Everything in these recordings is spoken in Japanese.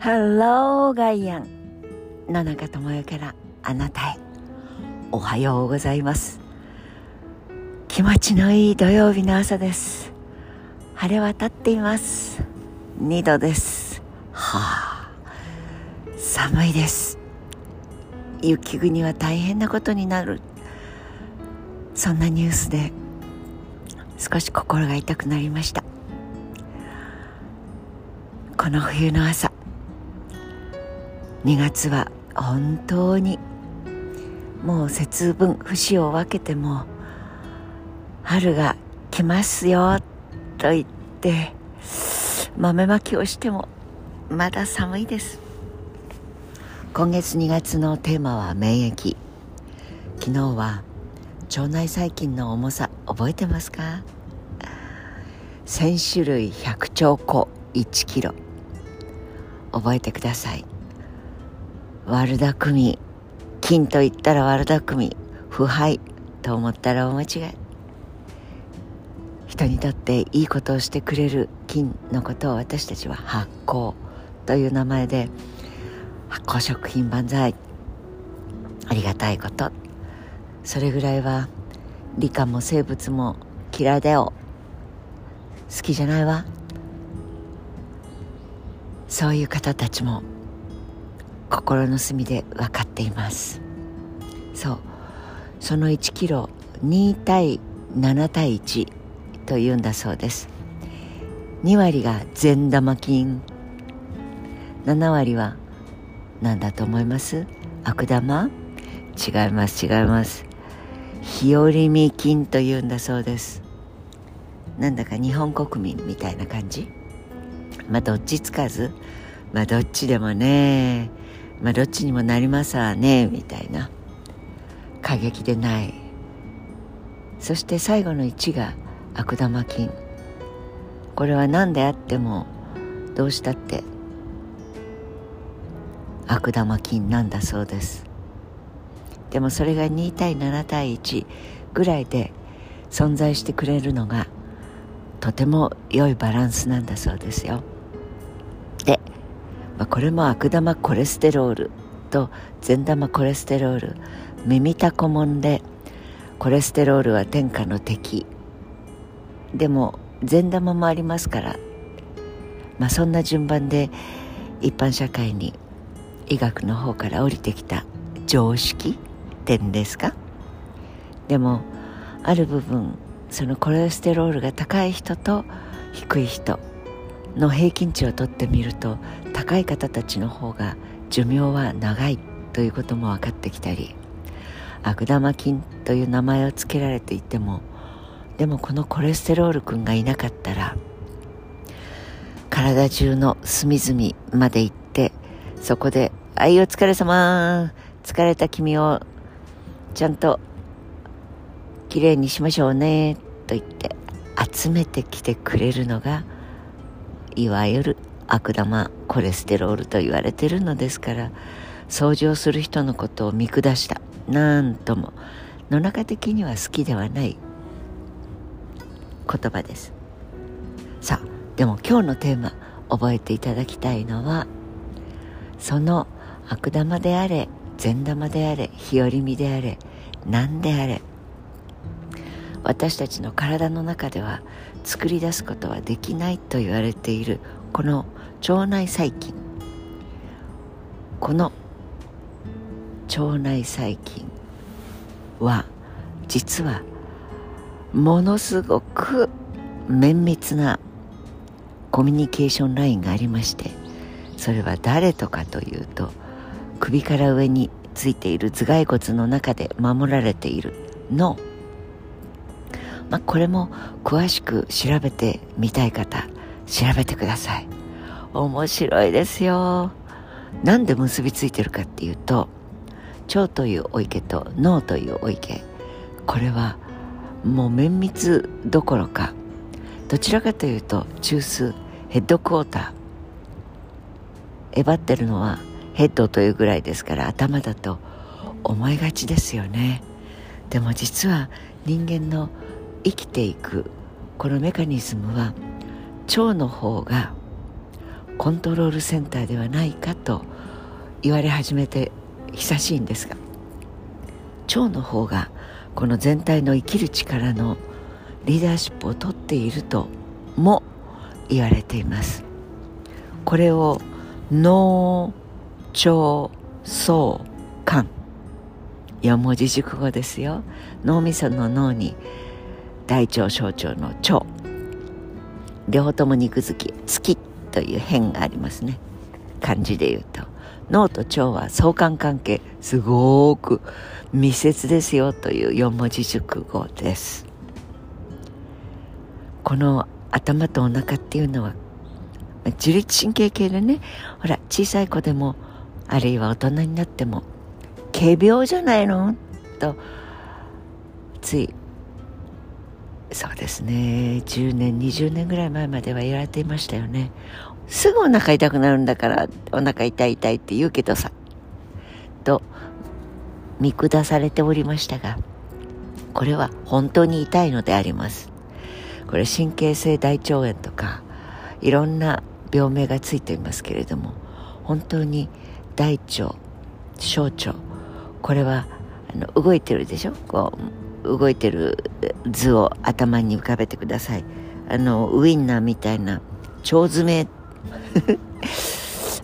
ハローガイアン野中智代からあなたへ。おはようございます。気持ちのいい土曜日の朝です。晴れ渡っています。2度です。はあ。寒いです。雪国は大変なことになる。そんなニュースで少し心が痛くなりました。この冬の朝2月は本当にもう節分節を分けても春が来ますよと言って豆まきをしてもまだ寒いです。今月2月のテーマは免疫。昨日は腸内細菌の重さ覚えてますか？1000種類100兆個1キロ。覚えてください。悪巧み。金と言ったら悪巧み。腐敗。と思ったら大間違い。人にとっていいことをしてくれる金のことを私たちは発酵。という名前で発酵食品万歳。ありがたいこと。それぐらいは理科も生物も嫌いだよ。好きじゃないわ。そういう方たちも心の隅で分かっています。そう。その1キロ2対7対1というんだそうです。2割が善玉菌。7割は何だと思います？悪玉？違います違います。日和見菌というんだそうです。なんだか日本国民みたいな感じ？まあどっちつかず？まあどっちでもね。まあどっちにもなりますわねみたいな。過激でない。そして最後の1が悪玉菌。これは何であってもどうしたって悪玉菌なんだそうです。でもそれが2対7対1ぐらいで存在してくれるのがとても良いバランスなんだそうですよ、まあ、これも悪玉コレステロール。と善玉コレステロール。耳たこもんでコレステロールは天下の敵。でも善玉もありますから。まあそんな順番で一般社会に医学の方から降りてきた常識点ですか？でもある部分そのコレステロールが高い人と低い人の平均値をとってみると高い方たちの方が寿命は長いということも分かってきたり悪玉菌という名前を付けられていてもでもこのコレステロール君がいなかったら体中の隅々まで行ってそこで「はいお疲れ様疲れた君をちゃんときれいにしましょうね」と言って集めてきてくれるのがいわゆる悪玉コレステロールと言われてるのですから掃除をする人のことを見下した。なんとも。野中的には好きではない。言葉です。さあでも今日のテーマ覚えていただきたいのはその悪玉であれ善玉であれ日和見であれ何であれ。私たちの体の中では作り出すことはできないと言われているこの腸内細菌。この腸内細菌は実はものすごく綿密なコミュニケーションラインがありましてそれは誰とかというと首から上についている頭蓋骨の中で守られている脳まあ、これも詳しく調べてみたい方調べてください。面白いですよ。なんで結びついてるかっていうと腸というお池と脳というお池。これはもう綿密どころかどちらかというと中枢ヘッドクォーター。えばってるのはヘッドというぐらいですから頭だと思いがちですよね。でも実は人間の生きていくこのメカニズムは腸の方がコントロールセンターではないかと言われ始めて久しいんですが腸の方がこの全体の生きる力のリーダーシップをとっているとも言われています。これを脳腸相関4文字熟語ですよ。脳みその脳に大腸小腸の腸。両方とも肉付き。好きという変がありますね。漢字で言うと。脳と腸は相関関係すごく密接ですよという4文字熟語です。この頭とお腹っていうのは自律神経系でねほら小さい子でもあるいは大人になっても仮病じゃないの？とついそうですね。10年20年ぐらい前までは言われていましたよね。すぐお腹痛くなるんだからお腹痛い痛いって言うけどさ。と見下されておりましたがこれは本当に痛いのであります。これ神経性大腸炎とかいろんな病名がついていますけれども本当に大腸小腸これはあの動いてるでしょ？こう動いてる図を頭に浮かべてください。あのウインナーみたいな腸詰め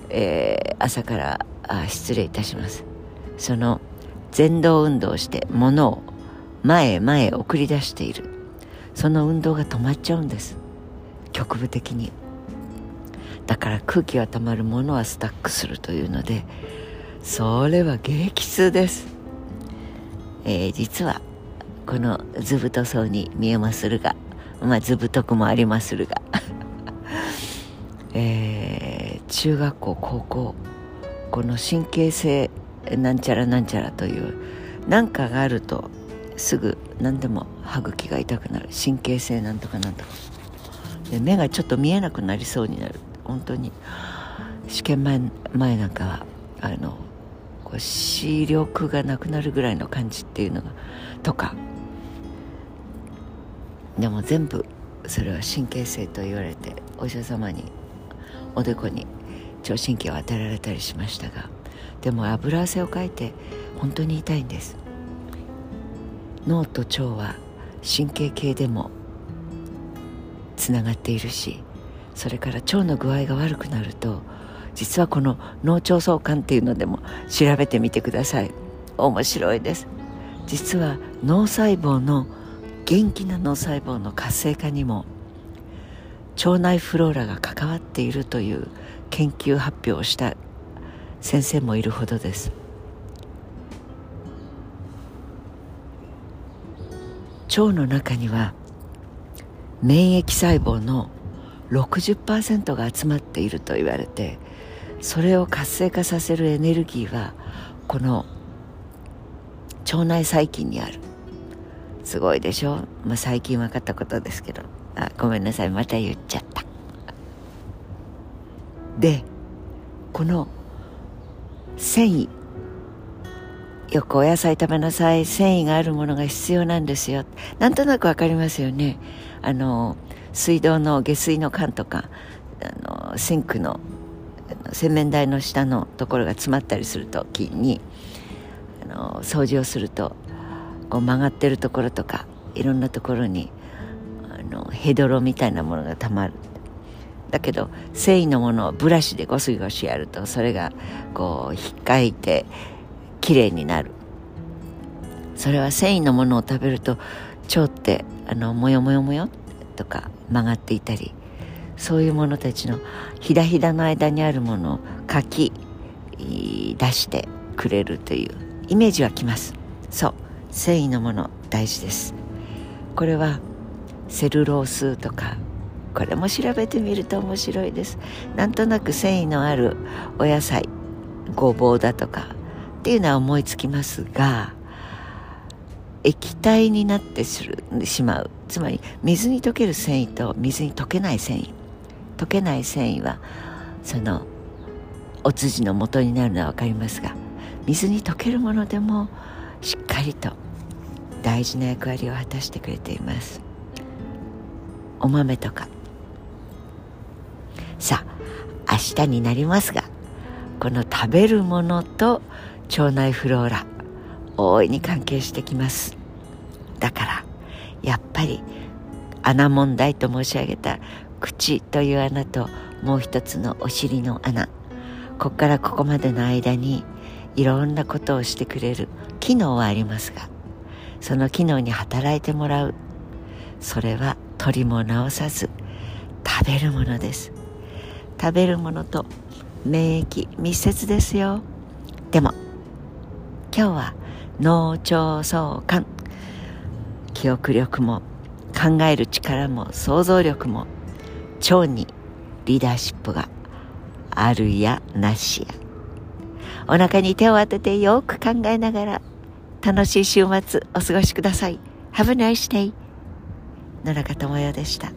えー、朝からあ失礼いたします。その前動運動をして物を前へ前へ送り出している。その運動が止まっちゃうんです。局部的に。だから空気が溜まるものはスタックするというのでそれは激痛です、えー、実はこの図太そうに見えまするがまあ図太くもありまするが。えー、中学校高校この神経性なんちゃらなんちゃらという何かがあるとすぐ何でも歯茎が痛くなる。神経性なんとかなんとか。で目がちょっと見えなくなりそうになる。本当に試験前前なんかはあのこう視力がなくなるぐらいの感じっていうのがとか。でも全部それは神経性と言われてお医者様におでこに聴神経を与えられたりしましたがでも油汗をかいて本当に痛いんです。脳と腸は神経系でもつながっているしそれから腸の具合が悪くなると実はこの脳腸相関っていうのでも調べてみてください。面白いです。実は脳細胞の元気な脳細胞の活性化にも腸内フローラが関わっているという研究発表をした先生もいるほどです。腸の中には免疫細胞の60%が集まっていると言われてそれを活性化させるエネルギーはこの腸内細菌にある。すごいでしょ、まあ、最近分かったことですけど。あごめんなさい。また言っちゃった。でこの繊維よくお野菜食べなさい。繊維があるものが必要なんですよ。なんとなく分かりますよね。あの水道の下水の管とかあのシンクの洗面台の下のところが詰まったりする時にあの掃除をするとこう曲がってるところとかいろんなところにあのヘドロみたいなものがたまる。だけど繊維のものをブラシでゴシゴシやるとそれがこう引っかいてきれいになる。それは繊維のものを食べると腸ってあのもよもよもよとか曲がっていたりそういうものたちのひだひだの間にあるものをかき出してくれるというイメージはきます。そう。繊維のもの大事です。これはセルロースとかこれも調べてみると面白いです。なんとなく繊維のあるお野菜ごぼうだとかっていうのは思いつきますが液体になってしまう。つまり水に溶ける繊維と水に溶けない繊維。溶けない繊維はそのお通じの元になるのは分かりますが水に溶けるものでもしっかりと大事な役割を果たしてくれています。お豆とか。さあ明日になりますがこの食べるものと腸内フローラ大いに関係してきます。だからやっぱり穴問題と申し上げた口という穴ともう一つのお尻の穴。ここからここまでの間にいろんなことをしてくれる機能はありますがその機能に働いてもらう。それは取りも直さず食べるものです。食べるものと免疫密接ですよ。でも今日は脳腸相関。記憶力も考える力も想像力も腸にリーダーシップがあるやなしや。お腹に手を当ててよく考えながら楽しい週末お過ごしください。Have a nice day 野中智代でした。